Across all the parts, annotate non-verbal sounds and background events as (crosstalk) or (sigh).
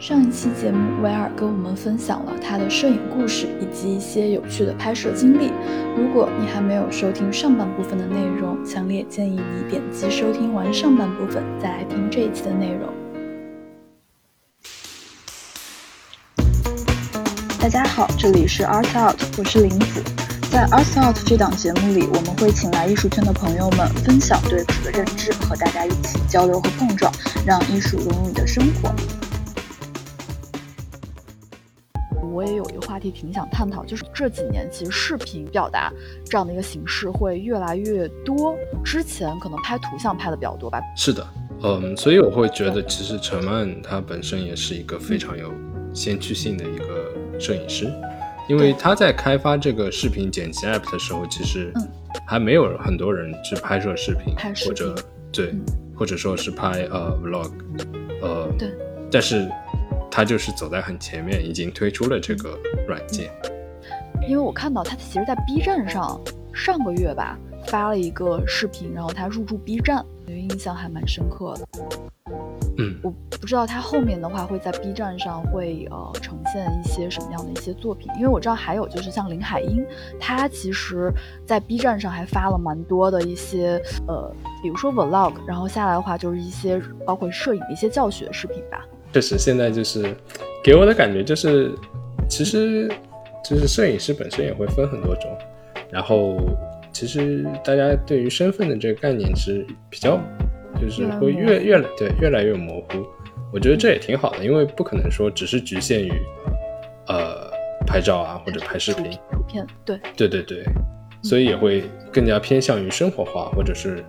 上一期节目，威尔跟我们分享了他的摄影故事以及一些有趣的拍摄经历。如果你还没有收听上半部分的内容，强烈建议你点击收听完上半部分，再来听这一期的内容。大家好，这里是 Art Out，我是林子。在 Art Out 这档节目里，我们会请来艺术圈的朋友们分享对此的认知，和大家一起交流和碰撞，让艺术融入你的生活。题挺想探讨，就是这几年其实视频表达这样的一个形式会越来越多。之前可能拍图像拍的比较多吧。是的，嗯，所以我会觉得其实陈曼他本身也是一个非常有先驱性的一个摄影师，因为他在开发这个视频剪辑 app 的时候，其实还没有很多人去拍摄视频，或者对，或者说是拍呃 vlog，呃，对，但是。他就是走在很前面，已经推出了这个软件。因为我看到他其实，在 B 站上上个月吧发了一个视频，然后他入驻 B 站，我印象还蛮深刻的。嗯，我不知道他后面的话会在 B 站上会呃呈现一些什么样的一些作品，因为我知道还有就是像林海音，他其实在 B 站上还发了蛮多的一些呃，比如说 Vlog，然后下来的话就是一些包括摄影的一些教学视频吧。确实，现在就是给我的感觉就是，其实就是摄影师本身也会分很多种，然后其实大家对于身份的这个概念是比较，就是会越越对越来越模糊。我觉得这也挺好的，因为不可能说只是局限于呃拍照啊或者拍视频图片，对对对对，所以也会更加偏向于生活化，或者是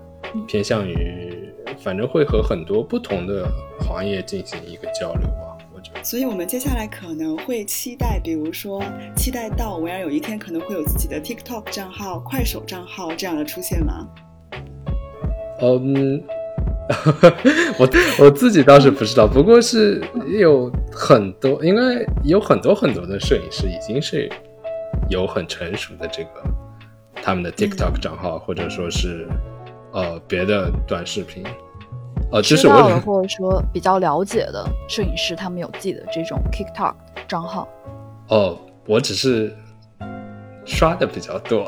偏向于。反正会和很多不同的行业进行一个交流吧，我觉得。所以，我们接下来可能会期待，比如说，期待到维尔有一天可能会有自己的 TikTok 账号、快手账号这样的出现吗？嗯，我 (laughs) 我自己倒是不知道，不过是有很多，应该有很多很多的摄影师已经是有很成熟的这个他们的 TikTok 账号，或者说是呃别的短视频。呃，知道的或者说比较了解的摄影师，他们有自己的这种 TikTok 账号。哦，我只是刷的比较多。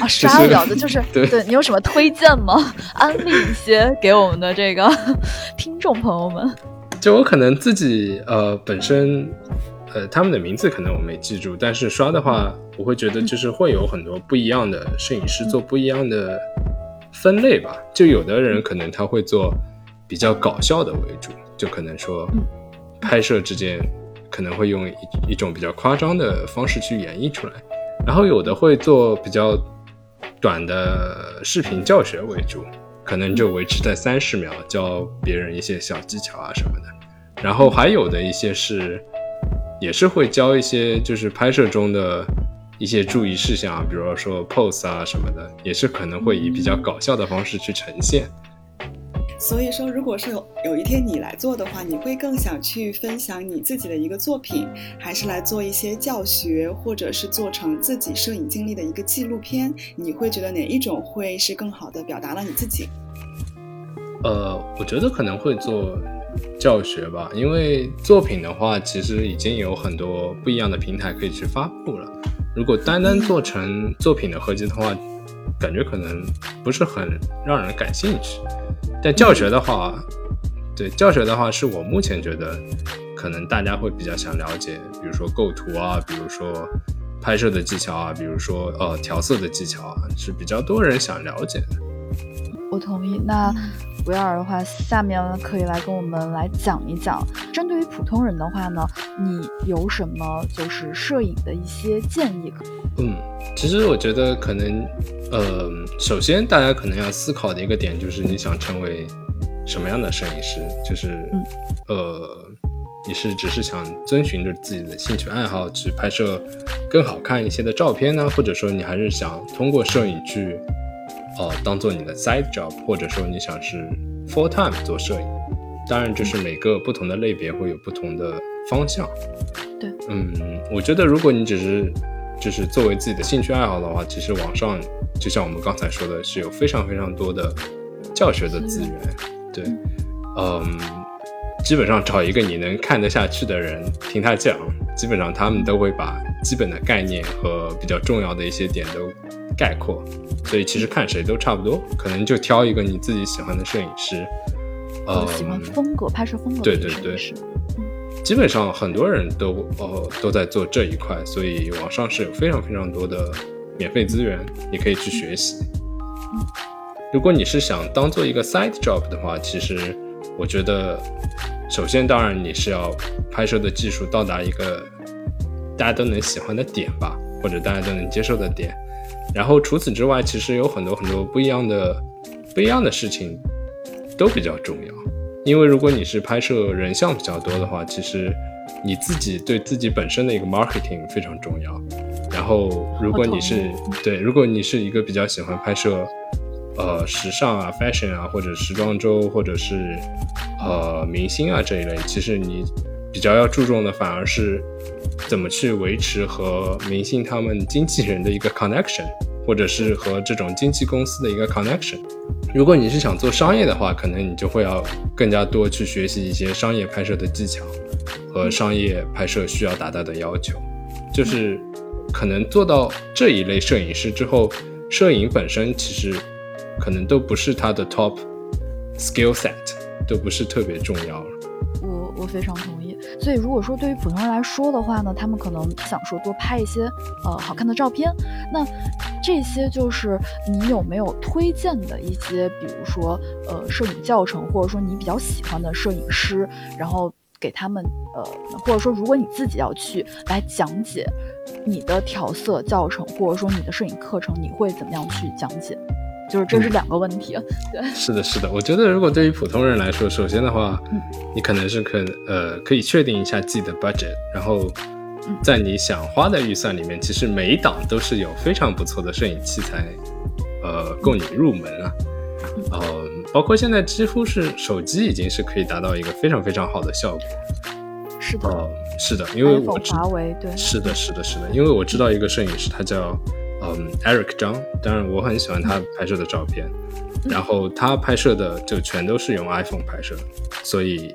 啊，(laughs) 刷的比较多，就是对你有什么推荐吗？安利一些给我们的这个 (laughs) 听众朋友们。就我可能自己呃本身呃他们的名字可能我没记住，但是刷的话，我会觉得就是会有很多不一样的摄影师做不一样的。分类吧，就有的人可能他会做比较搞笑的为主，就可能说拍摄之间可能会用一一种比较夸张的方式去演绎出来，然后有的会做比较短的视频教学为主，可能就维持在三十秒，教别人一些小技巧啊什么的，然后还有的一些是也是会教一些就是拍摄中的。一些注意事项啊，比如说 pose 啊什么的，也是可能会以比较搞笑的方式去呈现。所以说，如果是有有一天你来做的话，你会更想去分享你自己的一个作品，还是来做一些教学，或者是做成自己摄影经历的一个纪录片？你会觉得哪一种会是更好的表达了你自己？呃，我觉得可能会做教学吧，因为作品的话，其实已经有很多不一样的平台可以去发布了。如果单单做成作品的合集的话，感觉可能不是很让人感兴趣。但教学的话，对教学的话，是我目前觉得可能大家会比较想了解，比如说构图啊，比如说拍摄的技巧啊，比如说呃调色的技巧啊，是比较多人想了解的。我同意。那维尔的话，下面可以来跟我们来讲一讲，针对于普通人的话呢，你有什么就是摄影的一些建议？嗯，其实我觉得可能，呃，首先大家可能要思考的一个点就是你想成为什么样的摄影师？就是，呃，你是只是想遵循着自己的兴趣爱好去拍摄更好看一些的照片呢，或者说你还是想通过摄影去？呃，当做你的 side job，或者说你想是 full time 做摄影，当然就是每个不同的类别会有不同的方向。对，嗯，我觉得如果你只是就是作为自己的兴趣爱好的话，其实网上就像我们刚才说的，是有非常非常多的教学的资源。对，嗯，基本上找一个你能看得下去的人听他讲，基本上他们都会把基本的概念和比较重要的一些点都概括，所以其实看谁都差不多，可能就挑一个你自己喜欢的摄影师，呃，喜欢风格、拍摄风格，对对对，基本上很多人都呃都在做这一块，所以网上是有非常非常多的免费资源，你可以去学习。如果你是想当做一个 side job 的话，其实我觉得。首先，当然你是要拍摄的技术到达一个大家都能喜欢的点吧，或者大家都能接受的点。然后除此之外，其实有很多很多不一样的不一样的事情都比较重要。因为如果你是拍摄人像比较多的话，其实你自己对自己本身的一个 marketing 非常重要。然后如果你是对，如果你是一个比较喜欢拍摄。呃，时尚啊，fashion 啊，或者时装周，或者是呃明星啊这一类，其实你比较要注重的反而是怎么去维持和明星他们经纪人的一个 connection，或者是和这种经纪公司的一个 connection。如果你是想做商业的话，可能你就会要更加多去学习一些商业拍摄的技巧和商业拍摄需要达到的要求。就是可能做到这一类摄影师之后，摄影本身其实。可能都不是他的 top skill set，都不是特别重要了。我我非常同意。所以如果说对于普通人来说的话呢，他们可能想说多拍一些呃好看的照片。那这些就是你有没有推荐的一些，比如说呃摄影教程，或者说你比较喜欢的摄影师，然后给他们呃，或者说如果你自己要去来讲解你的调色教程，或者说你的摄影课程，你会怎么样去讲解？就是这是两个问题，对，是的，是的。我觉得如果对于普通人来说，首先的话，你可能是可呃可以确定一下自己的 budget，然后在你想花的预算里面，其实每一档都是有非常不错的摄影器材，呃，供你入门啊。呃，包括现在几乎是手机已经是可以达到一个非常非常好的效果。是的，是的，因为我华为对，是的，是的，是的，因为我知道一个摄影师，他叫。嗯，Eric 张，当然我很喜欢他拍摄的照片，然后他拍摄的就全都是用 iPhone 拍摄，所以，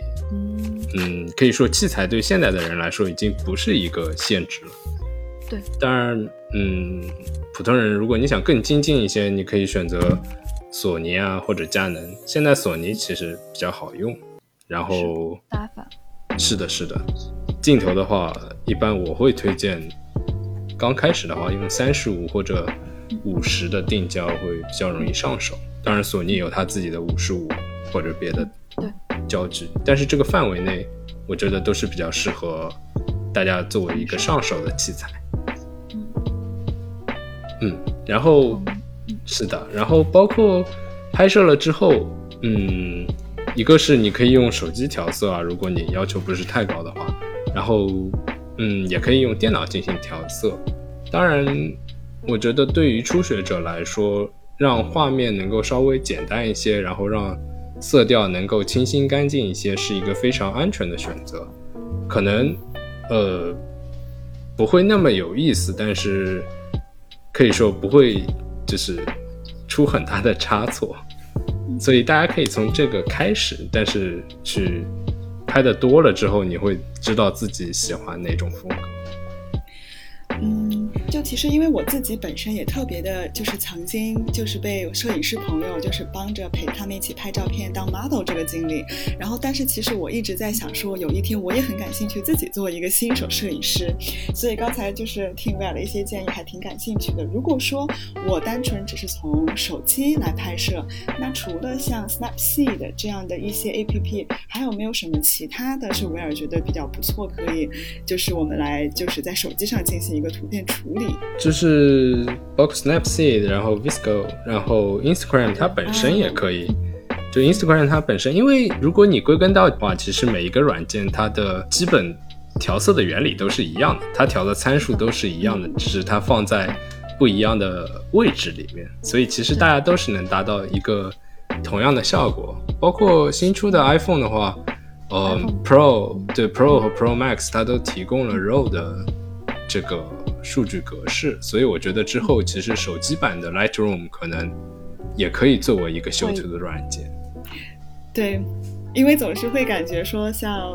嗯，可以说器材对现在的人来说已经不是一个限制了。对，当然，嗯，普通人如果你想更精进一些，你可以选择索尼啊或者佳能。现在索尼其实比较好用，然后打法，是的，是的，镜头的话，一般我会推荐。刚开始的话，用三十五或者五十的定焦会比较容易上手。当然，索尼有它自己的五十五或者别的焦距，但是这个范围内，我觉得都是比较适合大家作为一个上手的器材。嗯，然后是的，然后包括拍摄了之后，嗯，一个是你可以用手机调色啊，如果你要求不是太高的话，然后。嗯，也可以用电脑进行调色。当然，我觉得对于初学者来说，让画面能够稍微简单一些，然后让色调能够清新干净一些，是一个非常安全的选择。可能，呃，不会那么有意思，但是可以说不会就是出很大的差错。所以大家可以从这个开始，但是去。拍的多了之后，你会知道自己喜欢哪种风格。就其实因为我自己本身也特别的，就是曾经就是被摄影师朋友就是帮着陪他们一起拍照片当 model 这个经历，然后但是其实我一直在想说，有一天我也很感兴趣自己做一个新手摄影师，所以刚才就是听威尔的一些建议还挺感兴趣的。如果说我单纯只是从手机来拍摄，那除了像 Snapseed 这样的一些 A P P，还有没有什么其他的是威尔觉得比较不错，可以就是我们来就是在手机上进行一个。图片处理就是包括 Snapseed，然后 Visco，然后 Instagram，它本身也可以。就 Instagram 它本身，因为如果你归根到的话，其实每一个软件它的基本调色的原理都是一样的，它调的参数都是一样的，只是它放在不一样的位置里面，所以其实大家都是能达到一个同样的效果。包括新出的 iPhone 的话，呃，Pro 对 Pro 和 Pro Max 它都提供了 RAW 的这个。数据格式，所以我觉得之后其实手机版的 Lightroom 可能也可以作为一个修图的软件。对，因为总是会感觉说，像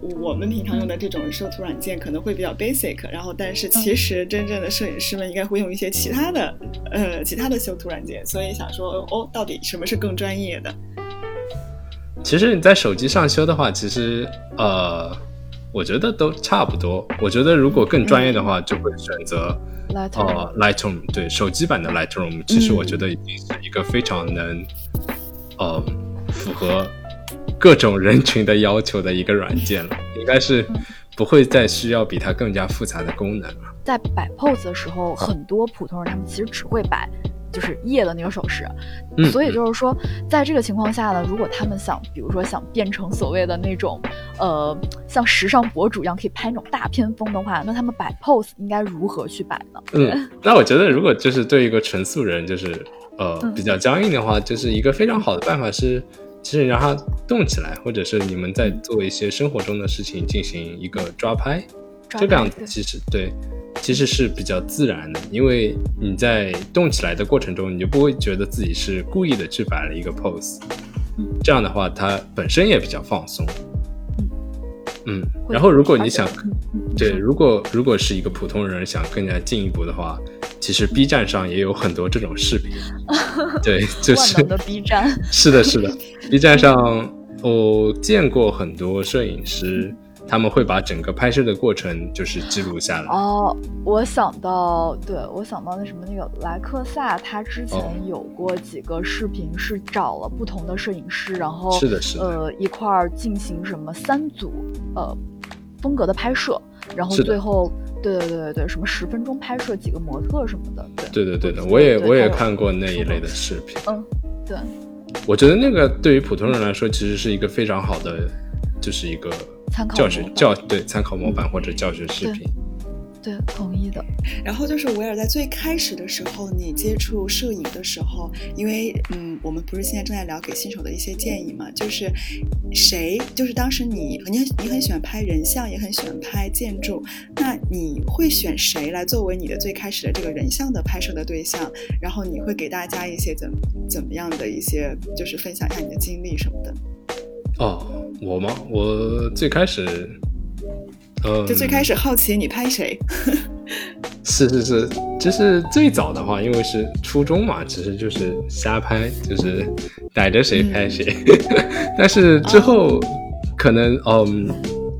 我我们平常用的这种修图软件可能会比较 basic，然后但是其实真正的摄影师们应该会用一些其他的呃其他的修图软件，所以想说哦，到底什么是更专业的？其实你在手机上修的话，其实呃，我觉得都差不多。我觉得如果更专业的话，就会选择呃 Lightroom，对手机版的 Lightroom，其实我觉得已经是一个非常能呃符合。各种人群的要求的一个软件了，应该是不会再需要比它更加复杂的功能了。在摆 pose 的时候，很多普通人他们其实只会摆就是夜的那个手势，所以就是说，在这个情况下呢，如果他们想，比如说想变成所谓的那种呃像时尚博主一样可以拍那种大片风的话，那他们摆 pose 应该如何去摆呢？嗯，那我觉得如果就是对一个纯素人，就是呃比较僵硬的话，就是一个非常好的办法是。其实让它动起来，或者是你们在做一些生活中的事情进行一个抓拍，这个样子其实对，其实是比较自然的，因为你在动起来的过程中，你就不会觉得自己是故意的去摆了一个 pose，这样的话它本身也比较放松。嗯，然后如果你想，对，如果如果是一个普通人想更加进一步的话。其实 B 站上也有很多这种视频，对，就 (laughs) 是的 B 站，是的，是的，B 站上我见过很多摄影师，他们会把整个拍摄的过程就是记录下来。哦，我想到，对我想到那什么那个莱克萨，他之前有过几个视频是找了不同的摄影师，然后是的，是的，呃，一块儿进行什么三组呃风格的拍摄，然后最后。对对对对对，什么十分钟拍摄几个模特什么的，对对对的，我也我也看过那一类的视频。嗯，对，我觉得那个对于普通人来说，其实是一个非常好的，就是一个教学教对参考模板或者教学视频。对，同意的。然后就是维尔在最开始的时候，你接触摄影的时候，因为嗯，我们不是现在正在聊给新手的一些建议嘛，就是谁，就是当时你你你很喜欢拍人像，也很喜欢拍建筑，那你会选谁来作为你的最开始的这个人像的拍摄的对象？然后你会给大家一些怎怎么样的一些，就是分享一下你的经历什么的？哦，我吗？我最开始。呃就最开始好奇你拍谁？(laughs) 是是是，就是最早的话，因为是初中嘛，其实就是瞎拍，就是逮着谁拍谁。(laughs) 但是之后可能嗯，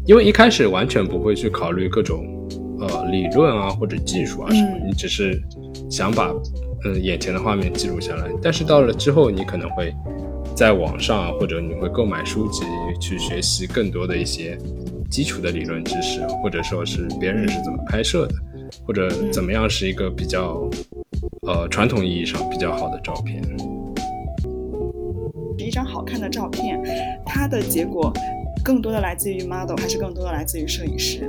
因为一开始完全不会去考虑各种呃理论啊或者技术啊什么，你只是想把嗯眼前的画面记录下来。但是到了之后，你可能会在网上或者你会购买书籍去学习更多的一些。基础的理论知识，或者说是别人是怎么拍摄的，或者怎么样是一个比较，呃，传统意义上比较好的照片。一张好看的照片，它的结果更多的来自于 model，还是更多的来自于摄影师？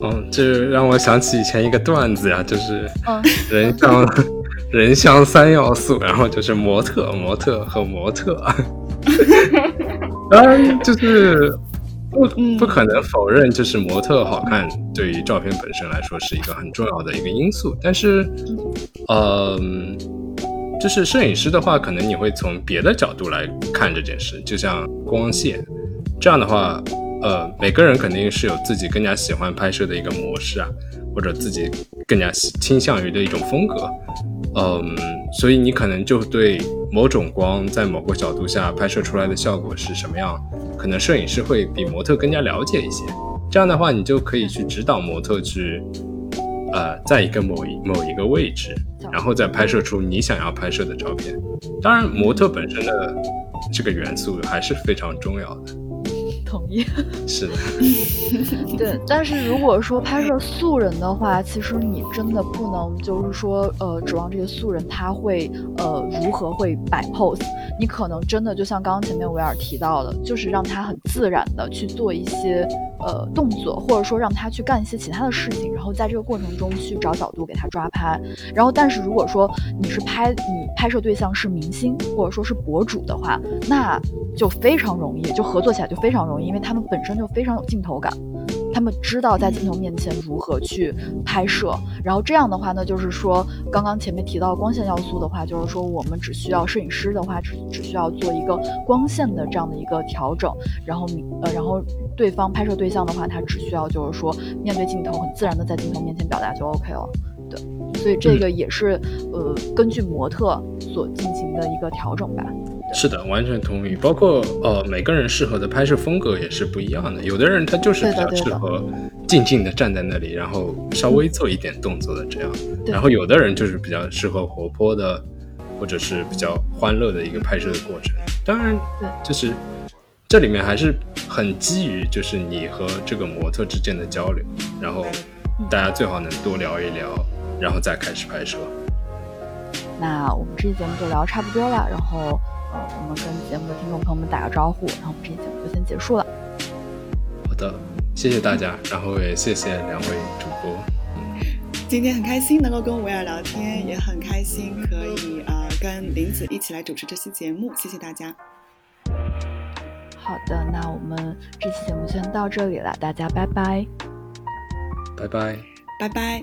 嗯，这让我想起以前一个段子呀，就是人像人像三要素，(laughs) 然后就是模特、模特和模特。(laughs) 当然就是。不不可能否认，就是模特好看对于照片本身来说是一个很重要的一个因素。但是，嗯，就是摄影师的话，可能你会从别的角度来看这件事，就像光线这样的话，呃，每个人肯定是有自己更加喜欢拍摄的一个模式啊，或者自己更加倾向于的一种风格。嗯，所以你可能就对某种光在某个角度下拍摄出来的效果是什么样，可能摄影师会比模特更加了解一些。这样的话，你就可以去指导模特去，呃，在一个某一某一个位置，然后再拍摄出你想要拍摄的照片。当然，模特本身的这个元素还是非常重要的。同意，(laughs) 是的，(laughs) 对。但是如果说拍摄素人的话，其实你真的不能就是说，呃，指望这个素人他会，呃，如何会摆 pose。你可能真的就像刚刚前面维尔提到的，就是让他很自然的去做一些。呃，动作，或者说让他去干一些其他的事情，然后在这个过程中去找角度给他抓拍。然后，但是如果说你是拍你拍摄对象是明星或者说是博主的话，那就非常容易，就合作起来就非常容易，因为他们本身就非常有镜头感。他们知道在镜头面前如何去拍摄。然后这样的话呢，就是说刚刚前面提到光线要素的话，就是说我们只需要摄影师的话，只只需要做一个光线的这样的一个调整，然后呃，然后对方拍摄对象的话，他只需要就是说面对镜头，很自然的在镜头面前表达就 OK 了。对，所以这个也是呃根据模特所进行的一个调整吧。是的，完全同意。包括呃，每个人适合的拍摄风格也是不一样的。有的人他就是比较适合静静的站在那里，然后稍微做一点动作的这样。然后有的人就是比较适合活泼的，或者是比较欢乐的一个拍摄的过程。当然，就是这里面还是很基于就是你和这个模特之间的交流，然后大家最好能多聊一聊，然后再开始拍摄。那我们这期节目就聊差不多了，然后。呃，我们跟节目的听众朋友们打个招呼，然后我们这期节目就先结束了。好的，谢谢大家，然后也谢谢两位主播。今天很开心能够跟维尔聊天，也很开心可以呃跟林子一起来主持这期节目，谢谢大家。好的，那我们这期节目先到这里了，大家拜拜。拜拜。拜拜。